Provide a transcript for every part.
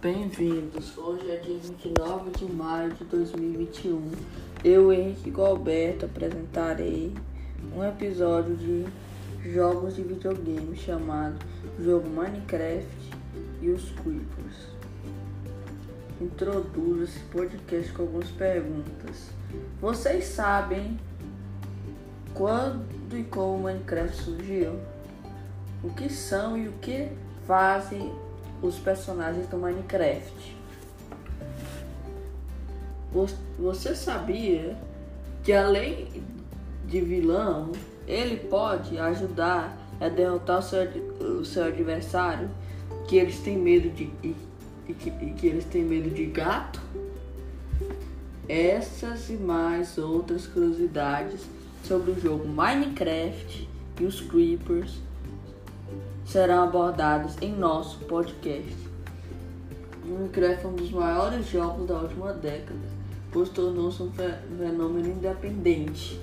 Bem-vindos! Hoje é dia 29 de maio de 2021. Eu, Henrique Galberto, apresentarei um episódio de jogos de videogame chamado Jogo Minecraft e os Creepers. Introduzo esse podcast com algumas perguntas. Vocês sabem quando e como o Minecraft surgiu? O que são e o que fazem os personagens do Minecraft. Você sabia que além de vilão, ele pode ajudar a derrotar o seu, o seu adversário, que eles têm medo de e, e, que, e que eles têm medo de gato? Essas e mais outras curiosidades sobre o jogo Minecraft e os Creepers serão abordados em nosso podcast. Minecraft é um dos maiores jogos da última década, pois tornou-se um fenômeno independente,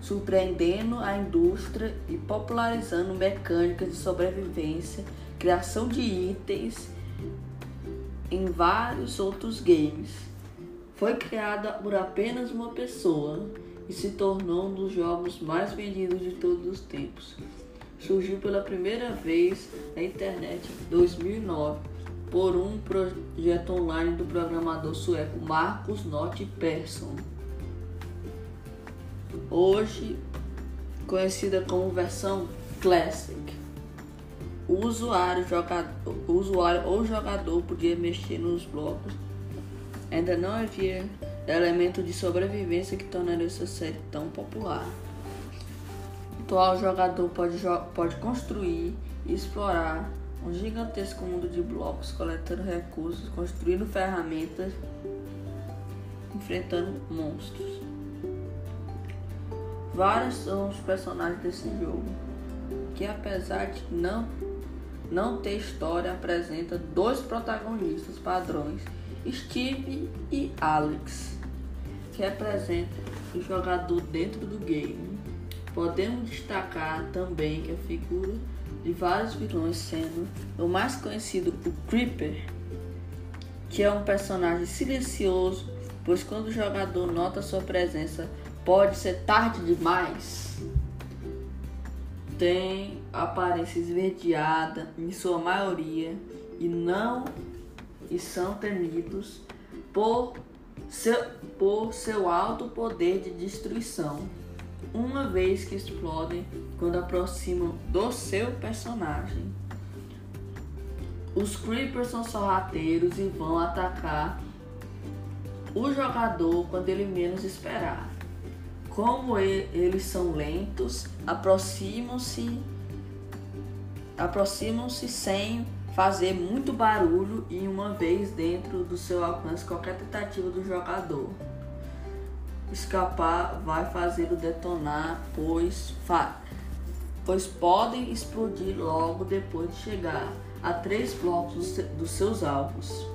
surpreendendo a indústria e popularizando mecânicas de sobrevivência, criação de itens em vários outros games. Foi criada por apenas uma pessoa e se tornou um dos jogos mais vendidos de todos os tempos surgiu pela primeira vez na internet em 2009 por um projeto online do programador sueco Marcus Not Persson. Hoje conhecida como versão Classic. O usuário, jogador, o usuário ou jogador podia mexer nos blocos. Ainda não havia elemento de sobrevivência que tornaria essa série tão popular atual jogador pode, pode construir e explorar um gigantesco mundo de blocos, coletando recursos, construindo ferramentas, enfrentando monstros. Vários são os personagens desse jogo, que apesar de não, não ter história, apresenta dois protagonistas padrões, Steve e Alex, que representam o jogador dentro do game. Podemos destacar também que a figura de vários vilões, sendo o mais conhecido o Creeper, que é um personagem silencioso, pois quando o jogador nota sua presença pode ser tarde demais. Tem aparência esverdeada em sua maioria e não e são temidos por seu, por seu alto poder de destruição uma vez que explodem quando aproximam do seu personagem. Os Creepers são sorrateiros e vão atacar o jogador quando ele menos esperar. Como eles são lentos, aproximam-se aproximam-se sem fazer muito barulho e uma vez dentro do seu alcance qualquer tentativa do jogador escapar vai fazê-lo detonar, pois, pois podem explodir logo depois de chegar a três blocos dos seus alvos.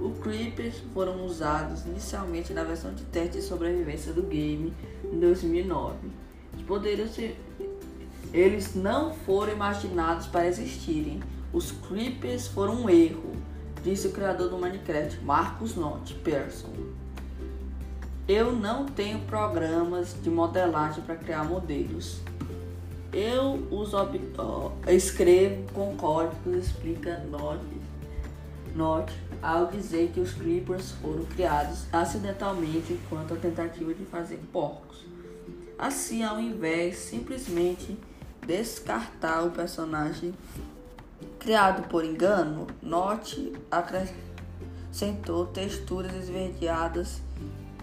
Os Creepers foram usados inicialmente na versão de teste de sobrevivência do game em 2009. Eles poderiam ser, eles não foram imaginados para existirem. Os Creepers foram um erro, disse o criador do Minecraft, Marcus Not Persson. Eu não tenho programas de modelagem para criar modelos. Eu uso, escrevo com códigos explica Node, Node ao dizer que os creepers foram criados acidentalmente enquanto a tentativa de fazer porcos. Assim, ao invés simplesmente descartar o personagem criado por engano, Note acrescentou texturas esverdeadas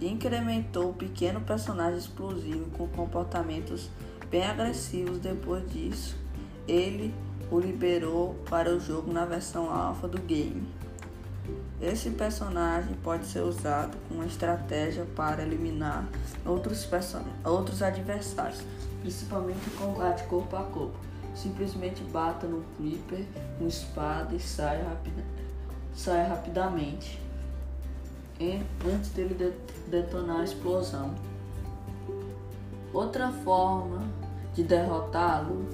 incrementou o pequeno personagem explosivo com comportamentos bem agressivos. Depois disso, ele o liberou para o jogo na versão alfa do game. Esse personagem pode ser usado como estratégia para eliminar outros, outros adversários, principalmente em combate corpo a corpo. Simplesmente bata no Creeper com espada e saia, rapida, saia rapidamente antes dele detonar a explosão. Outra forma de derrotá-lo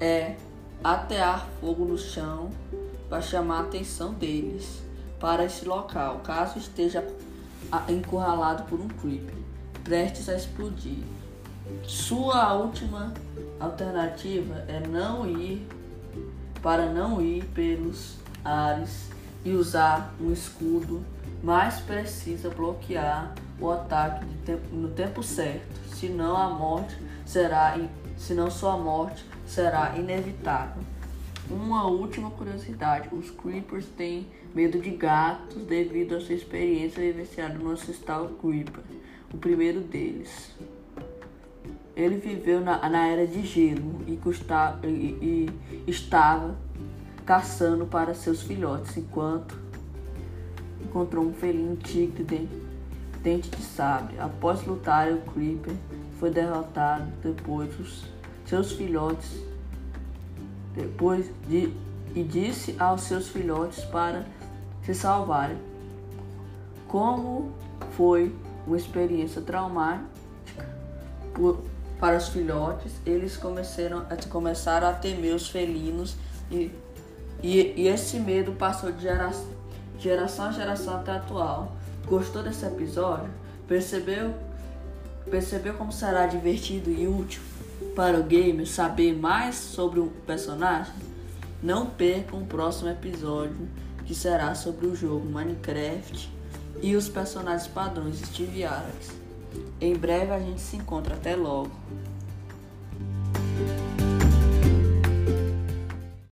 é atear fogo no chão para chamar a atenção deles. para esse local, caso esteja encurralado por um creeper, prestes a explodir. Sua última alternativa é não ir para não ir pelos ares e usar um escudo, mas precisa bloquear o ataque tempo, no tempo certo, senão a morte será senão sua morte será inevitável. Uma última curiosidade: os Creepers têm medo de gatos devido à sua experiência vivenciada no ancestral Creeper, o primeiro deles. Ele viveu na, na era de gelo e, custa, e, e estava caçando para seus filhotes enquanto encontrou um felino tigre de dente de sabre. Após lutar, o Creeper foi derrotado depois os seus filhotes depois de e disse aos seus filhotes para se salvarem. Como foi uma experiência traumática por, para os filhotes, eles começaram, começaram a temer os felinos e, e, e esse medo passou de geração, geração a geração até atual. Gostou desse episódio? Percebeu, percebeu como será divertido e útil para o gamer saber mais sobre o personagem? Não perca o próximo episódio que será sobre o jogo Minecraft e os personagens padrões Steve Alex. Em breve a gente se encontra. Até logo.